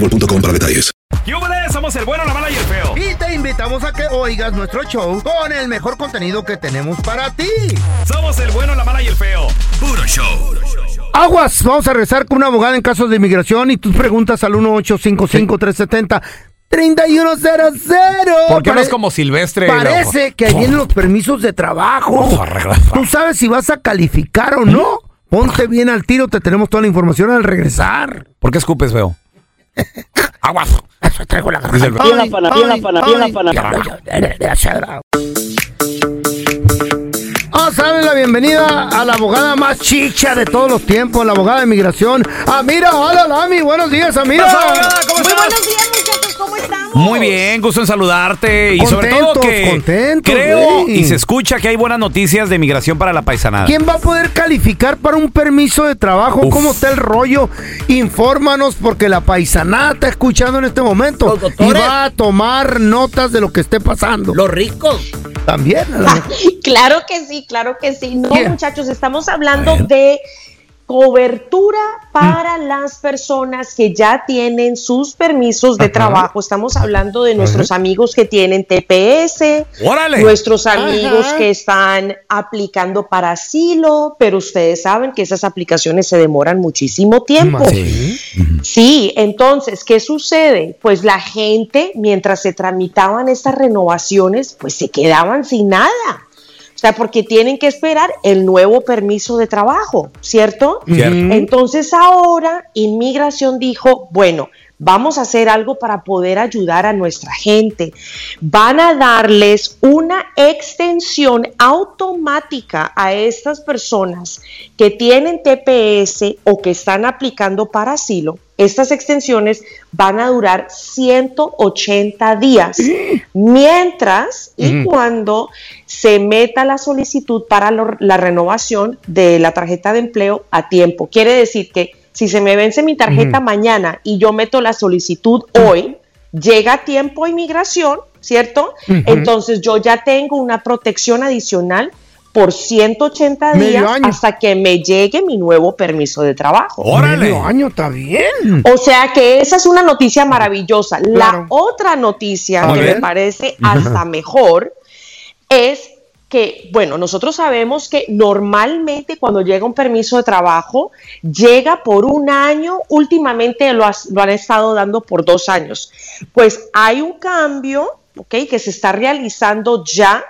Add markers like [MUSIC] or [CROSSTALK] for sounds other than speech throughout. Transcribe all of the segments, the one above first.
boostmobile.com para detalles. ¡Yúbales! Somos el bueno, la mala y el feo. Y te invitamos a que oigas nuestro show con el mejor contenido que tenemos para ti. Somos el bueno, la mala y el feo. Puro show. Aguas, vamos a rezar con una abogada en casos de inmigración y tus preguntas al 1-855-370. 3100. ¿Por qué no es como Silvestre? Parece que ahí vienen los permisos de trabajo. Tú sabes si vas a calificar o no. Ponte bien al tiro, te tenemos toda la información al regresar. ¿Por qué escupes, feo? Aguas. Eso traigo la garganta. Bien la pana, bien la ay, pana, bien la pana. Vamos a darle la bienvenida a la abogada más chicha de todos los tiempos, la abogada de migración, Amira Hola Lami. Buenos días, Amira. Pasa, abogada, ¿cómo Muy buenos días, muchachos, ¿cómo estamos? Muy bien, gusto en saludarte y sobre todo Contentos, que contentos, creo güey. y se escucha que hay buenas noticias de migración para la paisanada. ¿Quién va a poder calificar para un permiso de trabajo? Uf. ¿Cómo está el rollo? Infórmanos porque la paisanada está escuchando en este momento Los y va a tomar notas de lo que esté pasando. Los ricos. También. [LAUGHS] Claro que sí, claro que sí. No, Yeah. muchachos, estamos hablando de cobertura para Mm. las personas que ya tienen sus permisos de Ajá. trabajo. Estamos hablando de nuestros amigos que tienen TPS, ¡Órale! nuestros amigos Ajá. que están aplicando para asilo, pero ustedes saben que esas aplicaciones se demoran muchísimo tiempo. Sí. Sí, entonces, ¿qué sucede? Pues la gente, mientras se tramitaban estas renovaciones, pues se quedaban sin nada. O sea, porque tienen que esperar el nuevo permiso de trabajo, ¿cierto? Cierto. Entonces ahora Inmigración dijo, bueno, vamos a hacer algo para poder ayudar a nuestra gente. Van a darles una extensión automática a estas personas que tienen TPS o que están aplicando para asilo. Estas extensiones van a durar 180 días, [CLEARS THROAT] mientras y cuando se meta la solicitud para lo- la renovación de la tarjeta de empleo a tiempo. Quiere decir que si se me vence mi tarjeta mañana y yo meto la solicitud hoy, llega a tiempo a inmigración, ¿cierto? Entonces yo ya tengo una protección adicional por 180 Medio días año. hasta que me llegue mi nuevo permiso de trabajo. ¡Órale! Medio año está bien. O sea que esa es una noticia maravillosa. Claro. La otra noticia que me parece hasta mejor es que, bueno, nosotros sabemos que normalmente cuando llega un permiso de trabajo, llega por un año, últimamente lo, han estado dando por dos años. Pues hay un cambio. Que se está realizando ya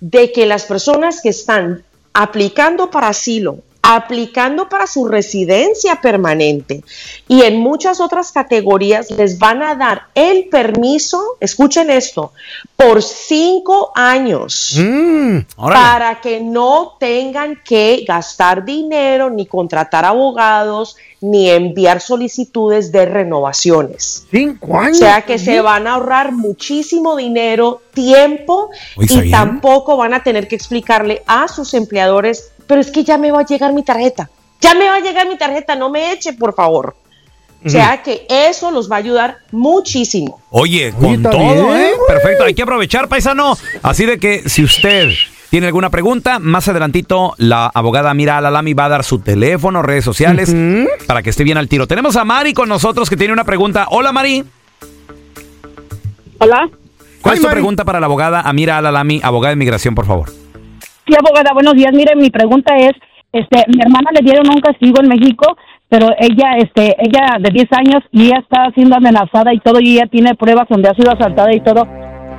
de que las personas que están aplicando para asilo, aplicando para su residencia permanente y en muchas otras categorías les van a dar el permiso, escuchen esto, por cinco años Mm, para que no tengan que gastar dinero, ni contratar abogados, ni enviar solicitudes de renovaciones. cinco O años. sea que se van a ahorrar muchísimo dinero, tiempo y bien. tampoco van a tener que explicarle a sus empleadores, pero es que ya me va a llegar mi tarjeta. Ya me va a llegar mi tarjeta, no me eche, por favor. O sea que eso los va a ayudar muchísimo. Oye, con todo, bien, ¿eh? Perfecto, hay que aprovechar, paisano. Así de que si usted tiene alguna pregunta, más adelantito la abogada Mira Alalami va a dar su teléfono, redes sociales, para que esté bien al tiro. Tenemos a Mari con nosotros que tiene una pregunta. Hola, Mari. Hola. ¿Cuál Ay, es tu Mari. pregunta para la abogada Amira Alalami, abogada de inmigración, por favor? Sí, abogada, buenos días. Mire, mi pregunta es, este, mi hermana le dieron un castigo en México, pero ella, este, ella de 10 años y ella está siendo amenazada y todo, y ella tiene pruebas donde ha sido asaltada y todo,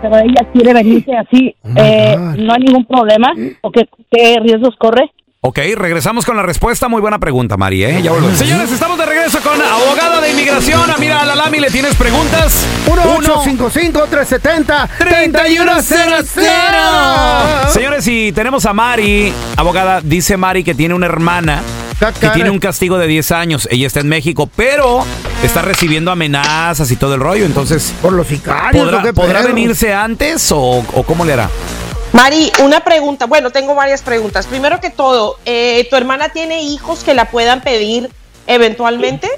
pero ella quiere venirse así. Oh eh. ¿No hay ningún problema? ¿O qué, qué riesgos corre? Ok, regresamos con la respuesta. Muy buena pregunta, Mari, ¿eh? Ya volvemos. Señores, estamos de regreso con abogada de inmigración, Amira Alalami. ¿Le tienes preguntas? 1-855-370-3100. Señores, y tenemos a Mari, abogada, dice Mari que tiene una hermana que Cacara. tiene un castigo de 10 años. Ella está en México, pero está recibiendo amenazas y todo el rollo. Entonces, Por los sicarios. ¿podrá, ¿o qué podrá venirse antes o, o cómo le hará? Mari, una pregunta. Bueno, tengo varias preguntas. Primero que todo, eh, ¿tu hermana tiene hijos que la puedan pedir eventualmente?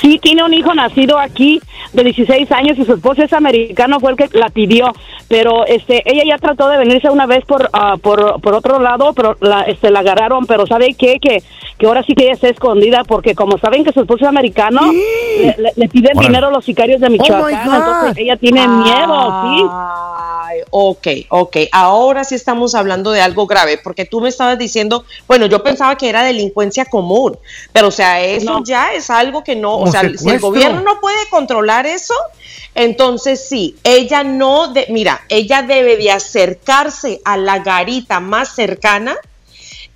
Tiene un hijo nacido aquí de 16 años y su esposo es americano, fue el que la pidió, pero este ella ya trató de venirse una vez por ah, por, por otro lado, pero la este la agarraron, pero ¿sabe qué? Que que ahora sí que ella está escondida porque como saben que su esposo es americano, le, le- le piden dinero a los sicarios de Michoacán, God. entonces ella tiene miedo, ¿sí? Ay, ok, ok. Ahora sí estamos hablando de algo grave, porque tú me estabas diciendo, bueno, yo pensaba que era delincuencia común, pero o sea, eso No. ya es algo que no, o sea, si el gobierno no puede controlar eso, entonces sí, ella no, de, mira, ella debe de acercarse a la garita más cercana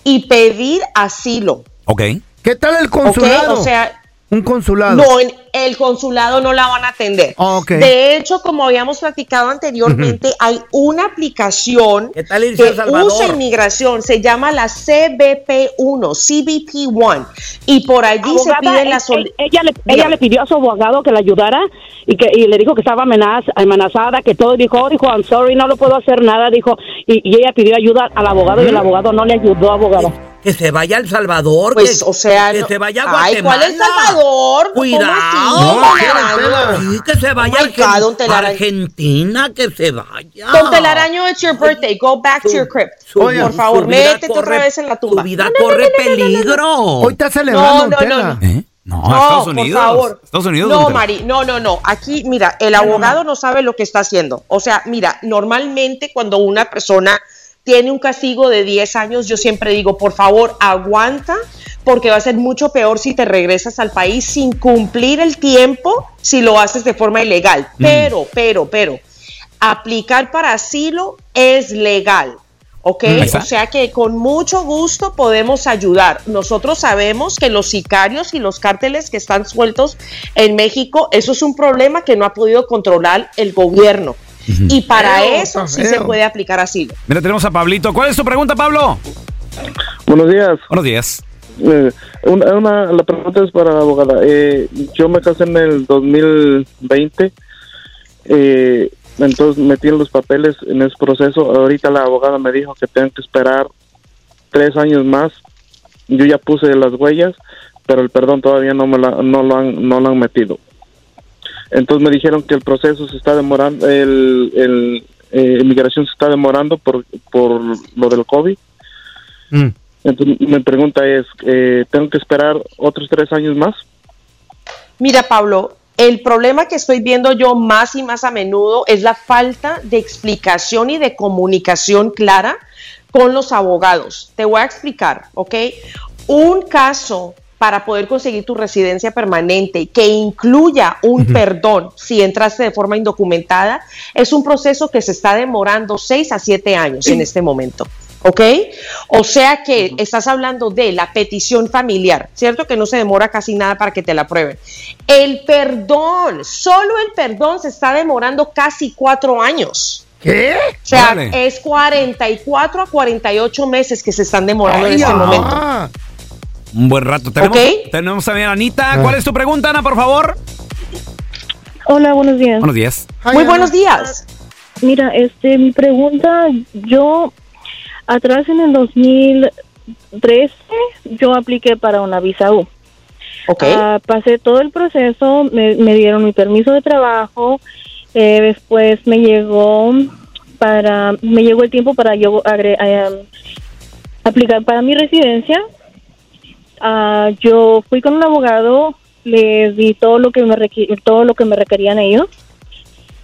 y pedir asilo, Ok. ¿Qué tal el consulado? O sea, un consulado. no, en el consulado no la van a atender. Ok. De hecho, como habíamos platicado anteriormente, hay una aplicación ¿Qué tal irse que usa inmigración, se llama la CBP1, CBP1, y por allí se pide la ella, le, ella le pidió a su abogado que la ayudara y que y le dijo que estaba amenaz- amenazada, que todo dijo, oh, dijo, I'm sorry, no lo puedo hacer nada, dijo, y, y ella pidió ayuda al abogado y el abogado no le ayudó, abogada. Que se vaya a El Salvador. Pues, que, o sea, que no- se vaya a Ay, Guatemala. ¿cuál es Salvador? ¿Cómo Cuidado. así, No, sí, que se vaya Oh a. Argentina, que se vaya. Don Telaraño, it's your birthday. Go back to your crypt. su- Por favor, métete corre- otra vez en la tumba. Su vida No, no, no, corre no, no, no, no, no. peligro. Hoy está celebrando, No, no, no, no. ¿Eh? No, No, Estados por Unidos. favor. Estados Unidos. No. Mari, no, no, no. Aquí, mira, el abogado no sabe lo que está haciendo. O sea, mira, normalmente cuando una persona tiene un castigo de 10 años, yo siempre digo, por favor, aguanta, porque va a ser mucho peor si te regresas al país sin cumplir el tiempo, si lo haces de forma ilegal. Pero, pero, pero, aplicar para asilo es legal. ¿Ok? Está. O sea que con mucho gusto podemos ayudar. Nosotros sabemos que los sicarios y los cárteles que están sueltos en México, eso es un problema que no ha podido controlar el gobierno. Y para Feo, eso sí se puede aplicar asilo. Mira, tenemos a Pablito. ¿Cuál es tu pregunta, Pablo? Buenos días. Buenos días. Eh, una, una- la pregunta es para la abogada. Eh, yo me casé en el 2020. Eh, entonces metí en los papeles en ese proceso. Ahorita la abogada me dijo que tengo que esperar tres años más. Yo ya puse las huellas, pero el perdón todavía no me la- no lo han no lo han metido. Entonces me dijeron que el proceso se está demorando, el, el eh, inmigración se está demorando por por lo del COVID. Mm. Entonces, mi pregunta es, eh, ¿tengo que esperar otros tres años más? Mira, Pablo, el problema que estoy viendo yo más y más a menudo es la falta de explicación y de comunicación clara con los abogados. Te voy a explicar, ¿ok? Un caso para poder conseguir tu residencia permanente que incluya un perdón si entraste de forma indocumentada es un proceso que se está demorando seis a siete años en este momento. ¿Ok? O sea que estás hablando de la petición familiar, ¿cierto? Que no se demora casi nada para que te la aprueben. El perdón, solo el perdón se está demorando casi cuatro años. ¿Qué? O sea, Órale. es 44 a 48 meses que se están demorando en este ah. momento. Un buen rato. Tenemos, Ok. tenemos también a Anita. ¿Cuál es tu pregunta, Ana, por favor? Hola, buenos días. Buenos días. Muy Ana. buenos días. Mira, este, mi pregunta, yo atrás en el 2013 yo apliqué para una visa U. Ok. Ah, pasé todo el proceso, me, me dieron mi permiso de trabajo, eh, después me llegó para me llegó el tiempo para yo agre- eh, aplicar para mi residencia. Ah, yo fui con un abogado, les di todo lo que me todo lo que me requerían ellos.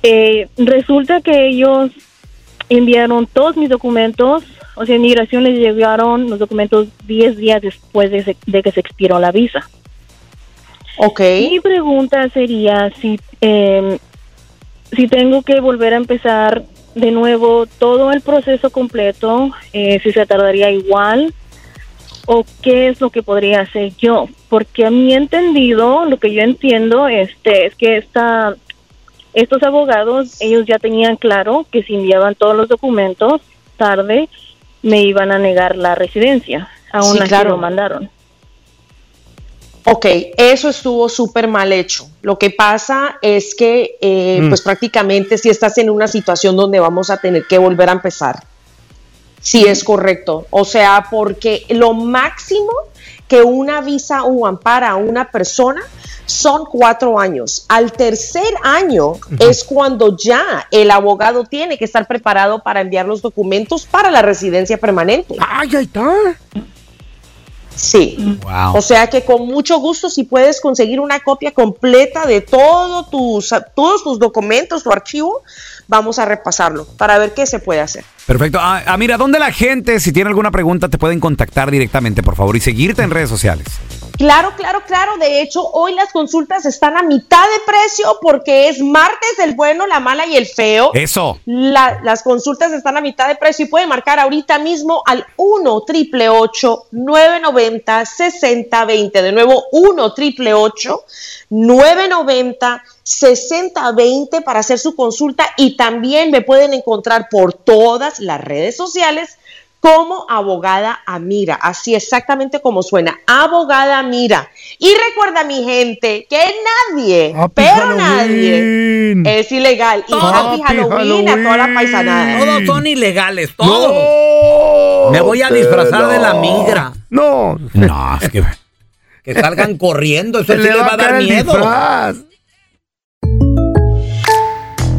Eh, resulta que ellos enviaron todos mis documentos, o sea, inmigración les llegaron los documentos 10 días después de, se- de que se expiró la visa. Ok. Mi pregunta sería si, eh, si tengo que volver a empezar de nuevo todo el proceso completo, eh, si se tardaría igual o qué es lo que podría hacer yo, porque a mi entendido, lo que yo entiendo este es que esta estos abogados ellos ya tenían claro que si enviaban todos los documentos tarde me iban a negar la residencia, aún Sí, así claro. lo mandaron. Ok, eso estuvo súper mal hecho. Lo que pasa es que, eh, Mm. pues prácticamente si estás en una situación donde vamos a tener que volver a empezar. Sí, es correcto. O sea, porque lo máximo que una visa UAM para a una persona son cuatro años. Al tercer año es cuando ya el abogado tiene que estar preparado para enviar los documentos para la residencia permanente. ¡Ay, ahí está! Sí. Wow. O sea que con mucho gusto, si puedes conseguir una copia completa de todo tus, todos tus documentos, tu archivo, vamos a repasarlo para ver qué se puede hacer. Perfecto. Ah, ah, mira, ¿dónde la gente, si tiene alguna pregunta, te pueden contactar directamente, por favor, y seguirte en redes sociales? Claro, claro, claro. De hecho, hoy las consultas están a mitad de precio porque es martes del bueno, la mala y el feo. Eso. La- las consultas están a mitad de precio y pueden marcar ahorita mismo al 1 triple 990 6020. De nuevo, 1 triple 990 6020 para hacer su consulta y también me pueden encontrar por todas las redes sociales como abogada Amira, así exactamente como suena, abogada Amira. Y recuerda mi gente que nadie, pero nadie es ilegal. Y happy, Halloween, a toda la paisanada. Todos son ilegales, todos. Me voy a disfrazar de la migra. No. No, es que... Que salgan corriendo, eso sí le va a dar miedo. disfraz.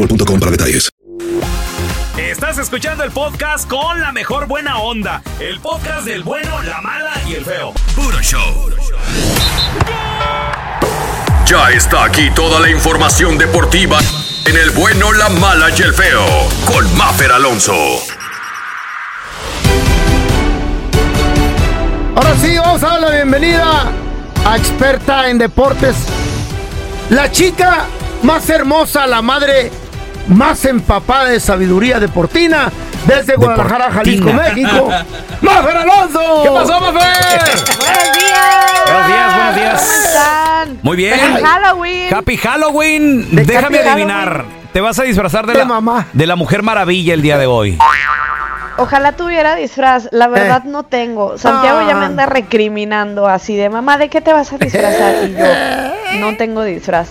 boostmobile.com para detalles. Estás escuchando el podcast con la mejor buena onda. El podcast del bueno, la mala y el feo. Puro show. Ya está aquí toda la información deportiva en el bueno, la mala y el feo. Con Maffer Alonso. Ahora sí, vamos a dar la bienvenida a experta en deportes. La chica más hermosa, la madre más empapada de sabiduría deportina desde Guadalajara, Jalisco, México. [LAUGHS] ¡Mafer Alonso! ¿Qué pasó, Mafer? Buenos días. Buenos días, buenos días. ¿Cómo están? Muy bien. Feliz Halloween. Happy Halloween. De Déjame Happy adivinar. Te vas a disfrazar de, De la, mamá. de la Mujer Maravilla el día de hoy. Ojalá tuviera disfraz. La verdad no tengo. Santiago ya me anda recriminando así de mamá, ¿de qué te vas a disfrazar? Y yo no tengo disfraz.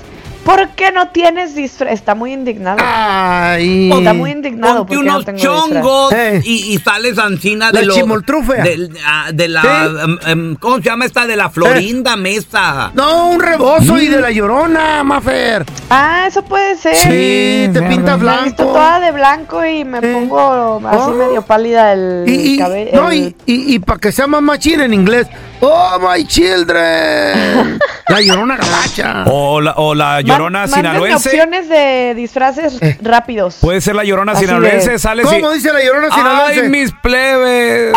¿Por qué no tienes disfraz? Está muy indignado. Ay. Está muy indignado Ponte porque no unos tengo chongos disfraz. y, y sales ancina La de lo, chimoltrufia. del- ah, De, la, Sí. em, em, ¿cómo se llama esta? De la Florinda Mesa. No, un rebozo y Mm. de la llorona, Mafer. Ah, eso puede ser. Sí, te Me visto blanco. toda de blanco y me pongo así Oh. medio pálida el Y, y- cabello. no, y, y, para que sea más machín en inglés, Oh, my children. [LAUGHS] La llorona gabacha. O la, o la llorona Man- sinaloense. opciones de disfraces rápidos. Puede ser la llorona Así sinaloense. de- Sale ¿Cómo si- dice la llorona sinaloense? Ay, mis plebes.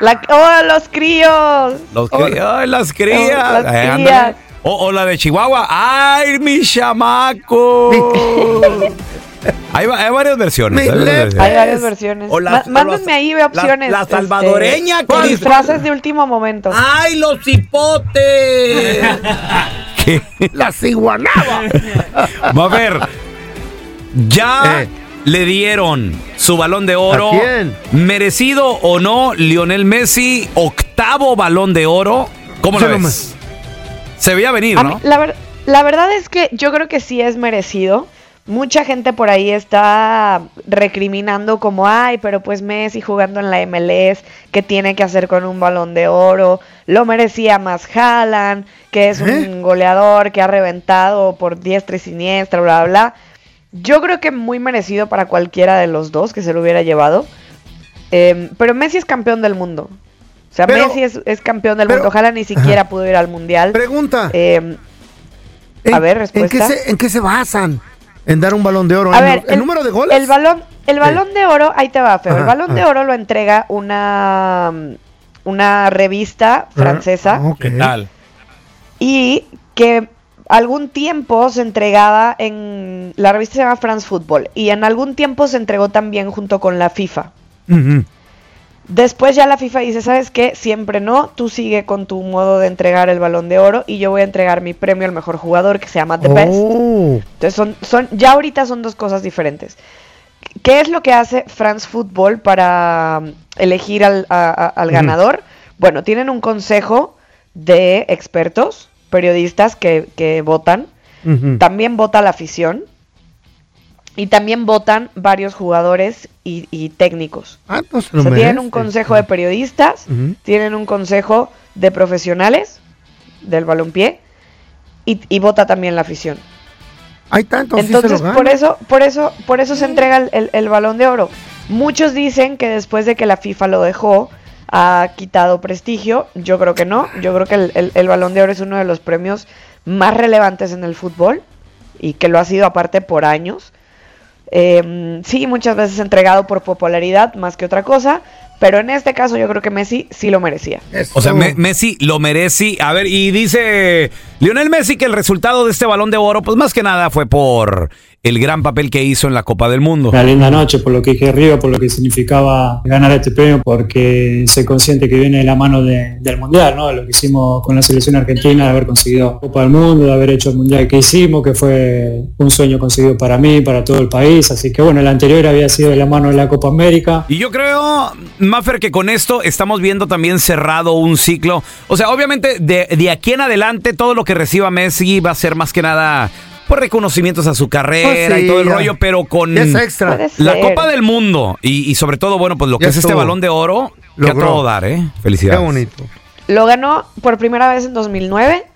La- ¡Oh, los críos! Los cri- Ay, las crías. las Eh, crías. O, o la de Chihuahua. ¡Ay, mi chamaco! [LAUGHS] hay, va- hay varias versiones. hay varias versiones. Hay varias versiones. O la- o Mándenme la- ahí opciones. la salvadoreña este, que dice- disfraces de último momento. ¡Ay, los hipotes! [LAUGHS] La ciguanaba. Va a ver. Ya le dieron su balón de oro. ¿A quién? ¿Merecido o no Lionel Messi, octavo balón de oro? ¿Cómo lo ves? Se veía venir, mí, ¿no? la, ver- la verdad es que yo creo que sí es merecido. Mucha gente por ahí está recriminando como, ay, pero pues Messi jugando en la MLS, ¿qué tiene que hacer con un balón de oro? Lo merecía más Haaland, que es un goleador que ha reventado por diestra y siniestra, bla, bla, bla. Yo creo que muy merecido para cualquiera de los dos que se lo hubiera llevado. Em, pero Messi es campeón del mundo. O sea, Pero- Messi es, es campeón del pero- mundo. Ojalá ni siquiera pudo ir al mundial. Pregunta. a ver, ¿En qué, respuesta. se, ¿En qué se basan? En dar un balón de oro. A ¿En ver, el, número de goles? El balón, el balón de oro, ahí te va, feo. el Ajá, balón de oro lo entrega una, una revista francesa Ah, ¿Qué tal? y que algún tiempo se entregaba en la revista se llama France Football y en algún tiempo se entregó también junto con la FIFA. Ujú. Después ya la FIFA dice, ¿sabes qué? Siempre no, tú sigue con tu modo de entregar el balón de oro y yo voy a entregar mi premio al mejor jugador que se llama The Best. Oh. Entonces son, son, ya ahorita son dos cosas diferentes. ¿Qué es lo que hace France Football para um, elegir al, a- a- al ganador? Bueno, tienen un consejo de expertos, periodistas que, que votan. También vota la afición. Y también votan varios jugadores y, y técnicos. Ah, pues O lo sea, tienen un consejo de periodistas, tienen un consejo de profesionales del balompié y, y vota también la afición. Ahí está, entonces, sí se Entonces, lo por eso, por eso, por eso se entrega el, el- el balón de oro. Muchos dicen que después de que la FIFA lo dejó, ha quitado prestigio. Yo creo que no. Yo creo que el, el- el balón de oro es uno de los premios más relevantes en el fútbol y que lo ha sido aparte por años. Eh, sí, muchas veces entregado por popularidad más que otra cosa, pero en este caso yo creo que Messi sí lo merecía. O sea, Me- Messi lo merece. A ver, y dice Lionel Messi que el resultado de este balón de oro, pues más que nada fue por el gran papel que hizo en la Copa del Mundo. Una linda noche por lo que dije arriba, por lo que significaba ganar este premio, porque soy consciente que viene de la mano de- del Mundial, ¿no? Lo que hicimos con la selección argentina, de haber conseguido Copa del Mundo, de haber hecho el Mundial que hicimos, que fue un sueño conseguido para mí, para todo el país. Así que bueno, el anterior había sido de la mano de la Copa América. Y yo creo, Maffer, que con esto estamos viendo también cerrado un ciclo. O sea, obviamente de, de aquí en adelante todo lo que reciba Messi va a ser más que nada por reconocimientos a su carrera Pues sí, y todo el ya. rollo, pero con es extra. La. Copa del Mundo y, y sobre todo, bueno, pues lo que Ya es este balón de oro, que a todo dar, ¿eh? Felicidades. Qué bonito. Lo ganó por primera vez en 2009.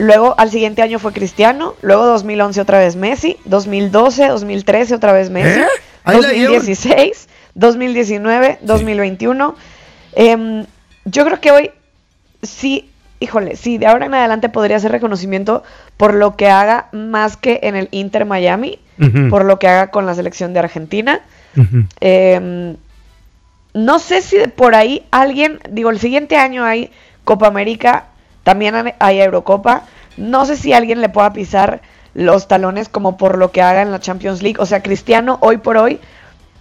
Luego al siguiente año fue Cristiano, luego 2011 otra vez Messi, 2012, 2013 otra vez Messi, ¿Eh? Ahí la llevan. 2016, 2019, 2021. Em, yo creo que hoy sí, híjole, sí, de ahora en adelante podría ser reconocimiento por lo que haga más que en el Inter Miami, por lo que haga con la selección de Argentina. Em, no sé si de por ahí alguien, digo, el siguiente año hay Copa América, también hay- hay Eurocopa. No sé si alguien le pueda pisar los talones como por lo que haga en la Champions League. O sea, Cristiano hoy por hoy,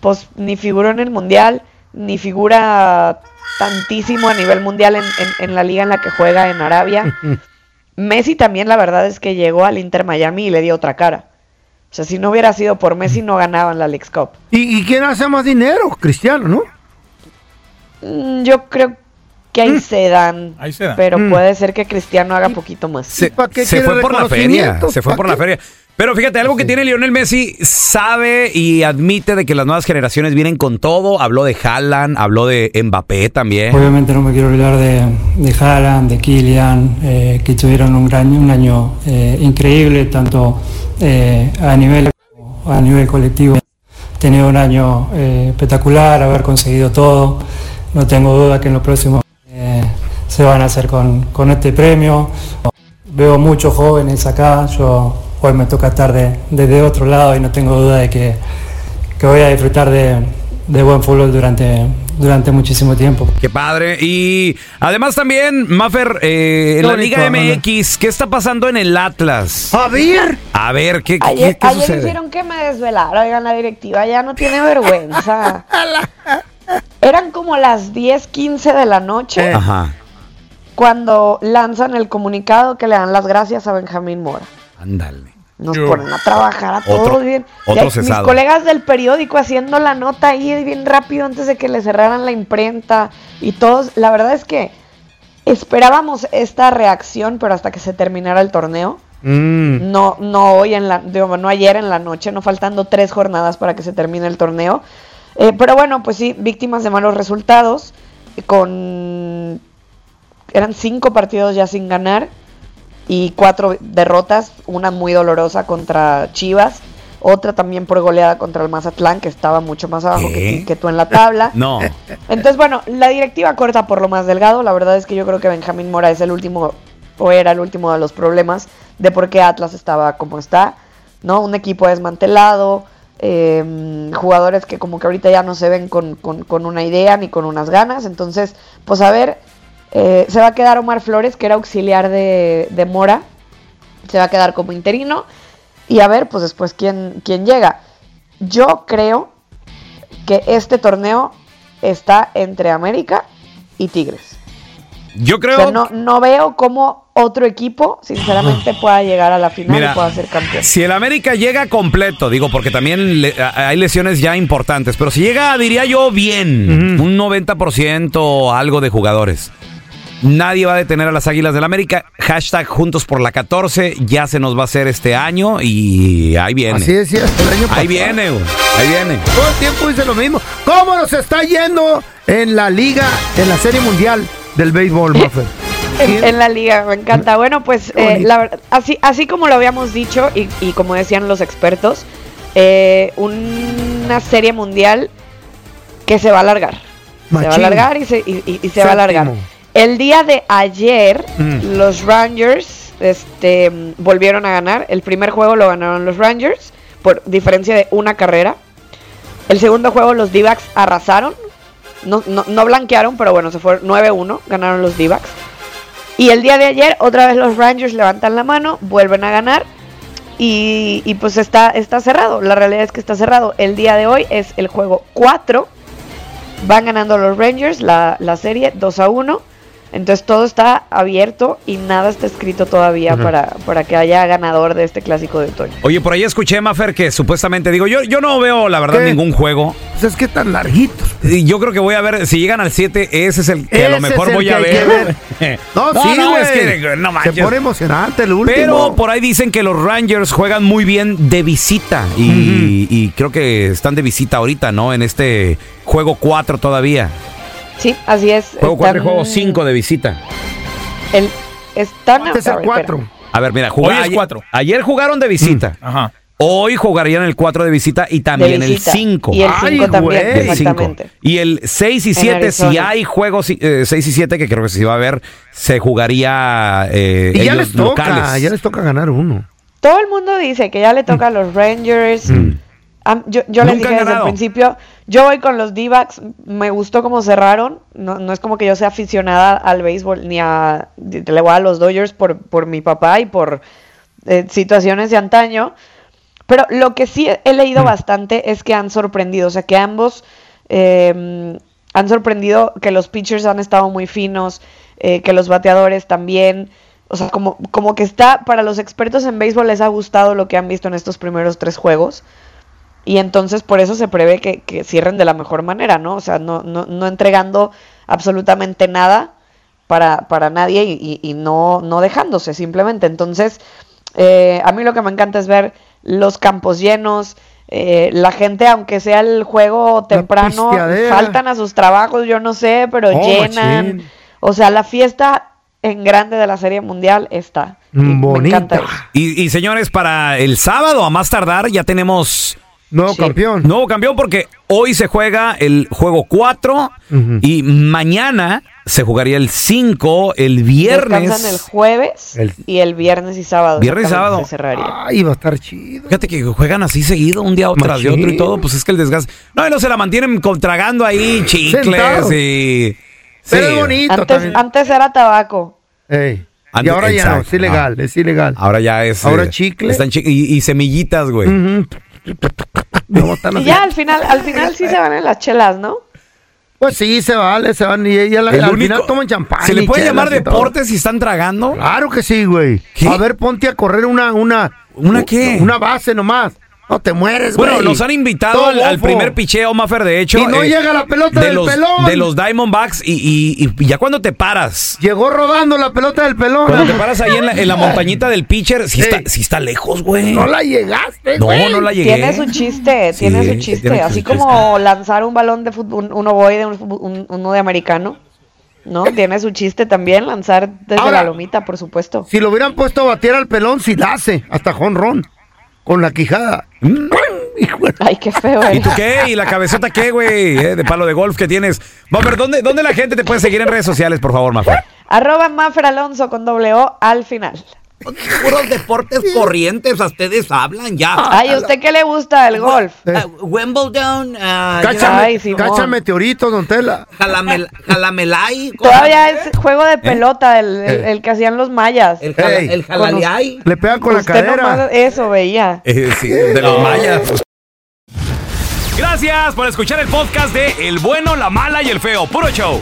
pues ni figuró en el Mundial, ni figura tantísimo a nivel mundial en, en- en la liga en la que juega en Arabia. [LAUGHS] Messi también, la verdad es que llegó al Inter Miami y le dio otra cara. O sea, si no hubiera sido por Messi, no ganaban la Leagues Cup. ¿Y, y quién hace más dinero? Cristiano, ¿no? Mm, Yo creo que ahí se dan. Ahí se dan. Pero Mm. puede ser que Cristiano haga poquito más. Se, se fue por la feria. Se fue por la feria. Pero fíjate, algo que tiene Lionel Messi, sabe y admite de que las nuevas generaciones vienen con todo. Habló de Haaland, habló de Mbappé también. Obviamente no me quiero olvidar de, de Haaland, de Kylian, eh, que tuvieron un, gran, un año eh, increíble, tanto eh, a nivel a nivel colectivo. Tenido un año espectacular, haber conseguido todo. No tengo duda que en los próximos se van a hacer con, con este premio. Veo muchos jóvenes acá, yo hoy me toca estar de- desde otro lado y no tengo duda de que, que voy a disfrutar de, de buen fútbol durante, durante muchísimo tiempo. Qué padre. Y además también, Maffer, eh, en Qué la bonito, Liga. MX, ¿qué está pasando en el Atlas? A ver. A ver, ¿qué, qué- Ayer, qué ayer sucede? hicieron que me desvelara, oigan, la directiva ya no tiene vergüenza. [LAUGHS] Eran como las 10, 15 de la noche Ajá, cuando lanzan el comunicado que le dan las gracias a Benjamín Mora. Ándale. Nos ponen a trabajar a Otro- todos bien. otro Y ahí mis colegas del periódico haciendo la nota ahí bien rápido antes de que le cerraran la imprenta y todos, la verdad es que esperábamos esta reacción, pero hasta que se terminara el torneo. Mm. No, no hoy en la, digo, no ayer en la noche, no faltando tres jornadas para que se termine el torneo. Eh, pero bueno, pues sí, víctimas de malos resultados, con eran cinco partidos ya sin ganar y cuatro derrotas, una muy dolorosa contra Chivas, otra también por goleada contra el Mazatlán, que estaba mucho más abajo que, tú en la tabla. [LAUGHS] No. Entonces, bueno, la directiva corta por lo más delgado. La verdad es que yo creo que Benjamín Mora es el último, o era el último de los problemas de por qué Atlas estaba como está. ¿No? Un equipo desmantelado, eh, jugadores que como que ahorita ya no se ven con, con- con una idea ni con unas ganas. Entonces, pues a ver, eh, se va a quedar Omar Flores, que era auxiliar de, de Mora. Se va a quedar como interino. Y a ver, pues después quién, quién llega. Yo creo que este torneo está entre América y Tigres. Yo O creo. sea, no, no veo cómo otro equipo, sinceramente, pueda llegar a la final Mira, y pueda ser campeón. Si el América llega completo, digo, porque también le- a- hay lesiones ya importantes, pero si llega, diría yo, bien, un 90% o algo de jugadores. Nadie va a detener a las Águilas del América. Hashtag Juntos por la 14. Ya se nos va a hacer este año y ahí viene. Así decía el año pasado. Ahí viene, güey. Ahí viene. Todo el tiempo dice lo mismo. ¿Cómo nos está yendo en la liga, en la serie mundial del béisbol, [LAUGHS] Maffer? En, en la liga, me encanta. Bueno, pues eh, la verdad, así, así como lo habíamos dicho y, y como decían los expertos, eh, una serie mundial que se va a alargar. Se va a alargar y se, y- y- y se va a alargar. El día de ayer, Mm. los Rangers este, volvieron a ganar. El primer juego lo ganaron los Rangers por diferencia de una carrera. El segundo juego los D-backs arrasaron. No, no, no blanquearon, pero bueno, se fue 9-1. Ganaron los D-backs. Y el día de ayer, otra vez los Rangers levantan la mano, vuelven a ganar. Y, y pues está, está cerrado. La realidad es que está cerrado. El día de hoy es el juego 4. Van ganando los Rangers la, la serie 2 a 1. Entonces todo está abierto y nada está escrito todavía para, para que haya ganador de este clásico de otoño. Oye, por ahí escuché, Mafer, que supuestamente, digo, yo, yo no veo, la verdad, ¿Qué? ningún juego. Pues es que tan larguitos. Y Yo creo que voy a ver, si llegan al 7, ese es el que a lo mejor voy a ver. [LAUGHS] No, sí, güey. es que no manches. Se pone emocionante el último. Pero por ahí dicen que los Rangers juegan muy bien de visita. Y, y creo que están de visita ahorita, ¿no? En este juego 4 todavía. Sí, así es. Juego 4 y juego 5 de visita. El, están Este es el a ver, cuatro. espera. A ver, mira, jugaron, Hoy es ayer, cuatro. ayer jugaron de visita. Ajá. Hoy jugarían el 4 de visita y también el visita. 5. Y el Ay, 5 también, güey. El cinco. exactamente. Y el 6 y En 7, si hay juegos 6 y 7, que creo que se va a ver, se jugaría eh, Y ya ellos les toca, locales. ya les toca ganar uno. Todo el mundo dice que ya le toca a los Rangers. Am- yo yo les dije desde el principio, yo voy con los D-backs. Me gustó cómo cerraron. No, no es como que yo sea aficionada al béisbol ni a. Le voy a los Dodgers por, por mi papá y por eh, situaciones de antaño. Pero lo que sí he leído bastante es que han sorprendido. O sea, que ambos eh, han sorprendido que los pitchers han estado muy finos, eh, que los bateadores también. O sea, como, como que está, para los expertos en béisbol les ha gustado lo que han visto en estos primeros tres juegos. Y entonces por eso se prevé que, que cierren de la mejor manera, ¿no? O sea, no, no, no entregando absolutamente nada para, para nadie y, y- y no, no dejándose simplemente. Entonces, eh, a mí lo que me encanta es ver los campos llenos, eh, la gente, aunque sea el juego temprano, faltan a sus trabajos, yo no sé, pero Oh, llenan. machín. O sea, la fiesta en grande de la Serie Mundial está. Me Bonita. encanta eso. Y, y, señores, para el sábado, a más tardar, ya tenemos Nuevo campeón. Nuevo campeón porque hoy se juega el juego 4 y mañana se jugaría el 5, el viernes. Descansan el jueves El- y el viernes y sábado. Viernes y sábado. se cerraría. Ay, va a estar chido. Fíjate que juegan así seguido, un día tras de otro y todo, pues es que el desgaste. No, y no se la mantienen con- tragando ahí chicles Sentado. y. Pero Sí. es bonito Antes, también. antes era tabaco. Ey. Y ahora ya no, es ilegal, es ilegal. Ahora ya es. Ahora eh, chicle. están chi- y, y semillitas, güey. Ujú. No, Y así. ya al final, al final sí se van en las chelas, ¿no? Pues sí, se vale, se van y, y al, El al único- final toman champán. ¿Se le puede llamar deporte si están tragando? Claro que sí, güey. A ver, ponte a correr una, una. ¿Una qué? Una base nomás. No te mueres, güey. Bueno, nos han invitado al, primer picheo, Maffer, de hecho. eh, Y no llega la pelota de del los, pelón. De los Diamondbacks y, y- y ya cuando te paras. Llegó rodando la pelota del pelón. Cuando te paras ahí en la, en la montañita del pitcher, sí, está, sí está lejos, güey. No la llegaste, No, güey. no la llegué. Tiene su chiste, Sí, tiene su tiene chiste. su Así chiste. como lanzar un balón de fútbol, un ovoide, un, fútbol- un- uno de americano. ¿No? Tiene su chiste también, lanzar desde Ahora- la lomita, por supuesto. Si lo hubieran puesto a batear al pelón, sí la hace. Hasta jonrón. Con la quijada. [LAUGHS] Ay, qué feo. ¿Y tú qué? ¿Y la cabezota qué, güey? Eh, De palo de golf que tienes. Maffer, ¿dónde, ¿dónde la gente te puede seguir en redes sociales, por favor, Maffer? Arroba Maffer Alonso con doble O al final. Puros [LAUGHS] deportes corrientes, ustedes hablan ya. Ay, ¿a usted qué le gusta el golf? Ah, Wimbledon, ah, Cacha, Ay, meteorito, don Tela. Jalamel- [LAUGHS] Jalamelay. Todavía es juego de pelota, el, el- Eh. el que hacían los mayas. El, jala- el jalaleay. Le pegan con la cadera. nomás eso veía. Eh, sí, de los mayas. Gracias por escuchar el podcast de El Bueno, la Mala y el Feo. Puro show.